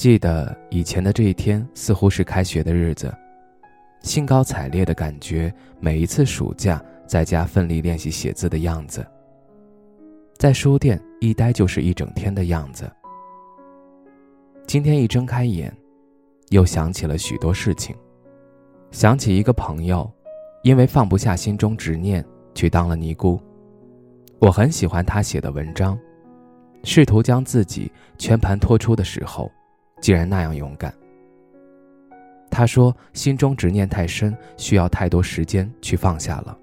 记得以前的这一天，似乎是开学的日子，兴高采烈的感觉。每一次暑假在家奋力练习写字的样子，在书店一待就是一整天的样子。今天一睁开眼，又想起了许多事情，想起一个朋友，因为放不下心中执念，去当了尼姑。我很喜欢他写的文章，试图将自己全盘托出的时候。竟然那样勇敢。他说：“心中执念太深，需要太多时间去放下了。”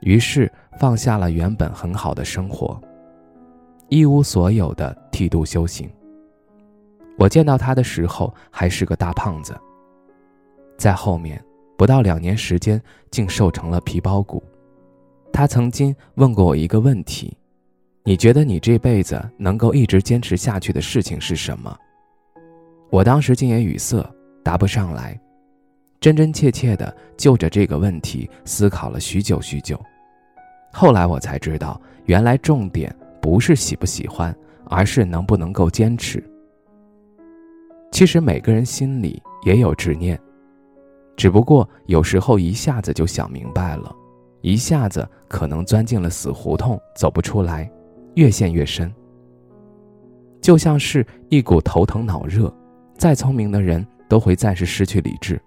于是放下了原本很好的生活，一无所有的剃度修行。我见到他的时候还是个大胖子，在后面不到两年时间，竟瘦成了皮包骨。他曾经问过我一个问题：“你觉得你这辈子能够一直坚持下去的事情是什么？”我当时竟也语塞，答不上来，真真切切的就着这个问题思考了许久许久。后来我才知道，原来重点不是喜不喜欢，而是能不能够坚持。其实每个人心里也有执念，只不过有时候一下子就想明白了，一下子可能钻进了死胡同，走不出来，越陷越深。就像是一股头疼脑热。再聪明的人都会暂时失去理智。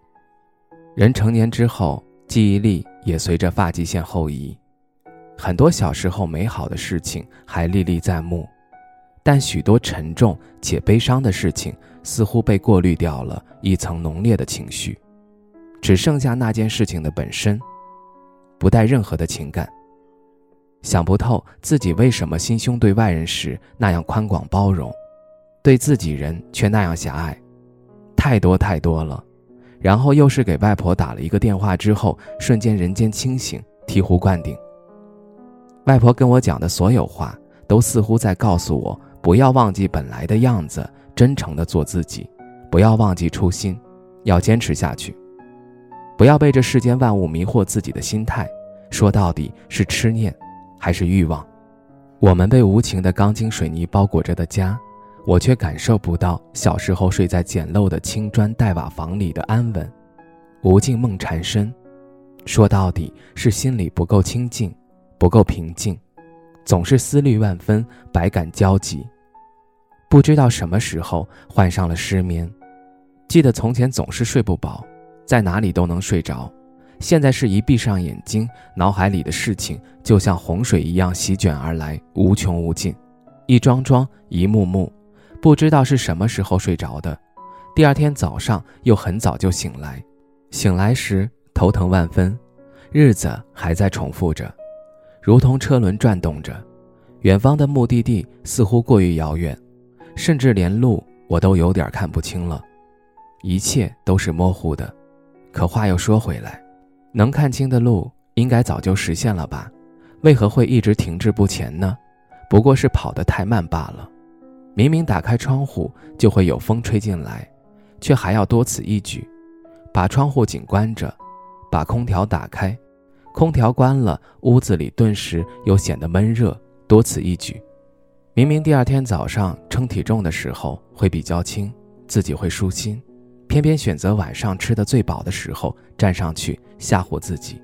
人成年之后，记忆力也随着发际线后移，很多小时候美好的事情还历历在目，但许多沉重且悲伤的事情似乎被过滤掉了一层浓烈的情绪，只剩下那件事情的本身，不带任何的情感。想不透自己为什么心胸对外人时那样宽广包容，对自己人却那样狭隘。太多太多了，然后又是给外婆打了一个电话之后，瞬间人间清醒，醍醐灌顶。外婆跟我讲的所有话，都似乎在告诉我，不要忘记本来的样子，真诚的做自己，不要忘记初心，要坚持下去，不要被这世间万物迷惑自己的心态。说到底是痴念，还是欲望？我们被无情的钢筋水泥包裹着的家。我却感受不到小时候睡在简陋的青砖黛瓦房里的安稳，无尽梦缠身。说到底是心里不够清静，不够平静，总是思虑万分，百感交集。不知道什么时候患上了失眠。记得从前总是睡不饱，在哪里都能睡着，现在是一闭上眼睛，脑海里的事情就像洪水一样席卷而来，无穷无尽，一桩桩，一幕幕。不知道是什么时候睡着的，第二天早上又很早就醒来，醒来时头疼万分，日子还在重复着，如同车轮转动着，远方的目的地似乎过于遥远，甚至连路我都有点看不清了，一切都是模糊的。可话又说回来，能看清的路应该早就实现了吧？为何会一直停滞不前呢？不过是跑得太慢罢了。明明打开窗户就会有风吹进来，却还要多此一举，把窗户紧关着，把空调打开，空调关了，屋子里顿时又显得闷热，多此一举。明明第二天早上称体重的时候会比较轻，自己会舒心，偏偏选择晚上吃的最饱的时候站上去吓唬自己。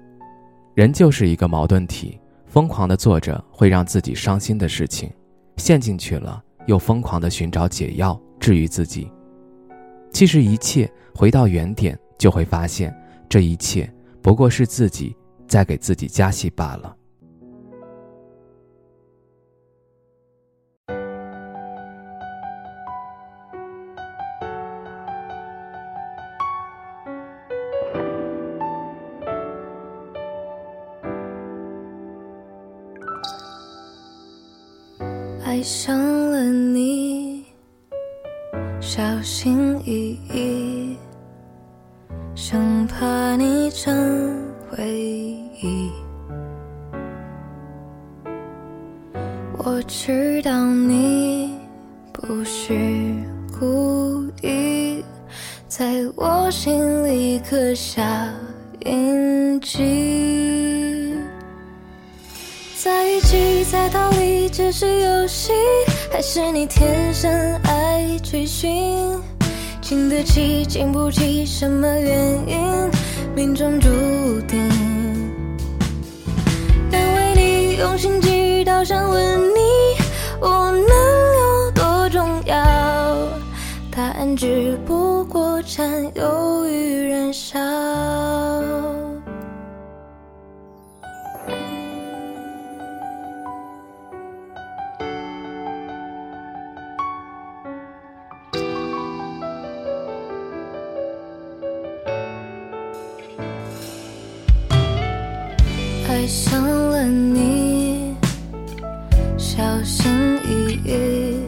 人就是一个矛盾体，疯狂的做着会让自己伤心的事情，陷进去了。又疯狂地寻找解药治愈自己。其实一切回到原点，就会发现这一切不过是自己在给自己加戏罢了。爱上了你。小心翼翼，生怕你成回忆。我知道你不是故意，在我心里刻下印记。在一起，在逃离，只是游戏。还是你天生爱追寻，经得起经不起，什么原因？命中注定。难为你用心祈祷想问你，我能有多重要？答案只不过占有欲上了你，小心翼翼，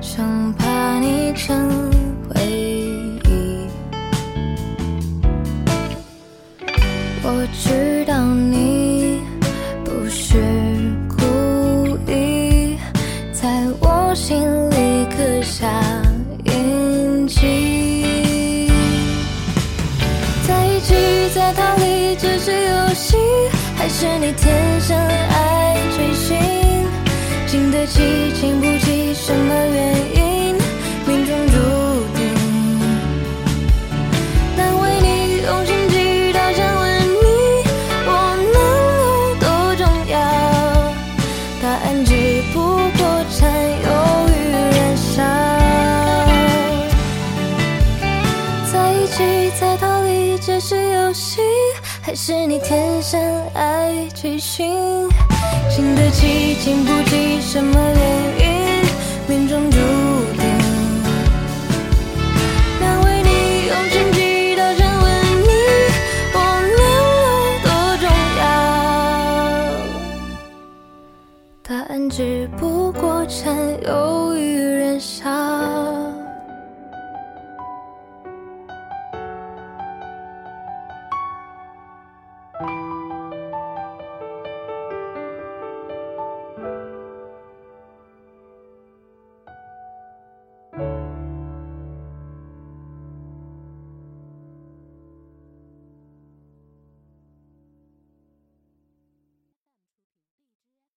生怕你成回忆。我知道你不是故意，在我心里刻下还是你天生爱追寻？经得起，情不还是你天生爱追寻？经得起，经不起，什么原因？命中注定。难为你用心记到想问你，我能有多重要？答案只不过占有与燃烧。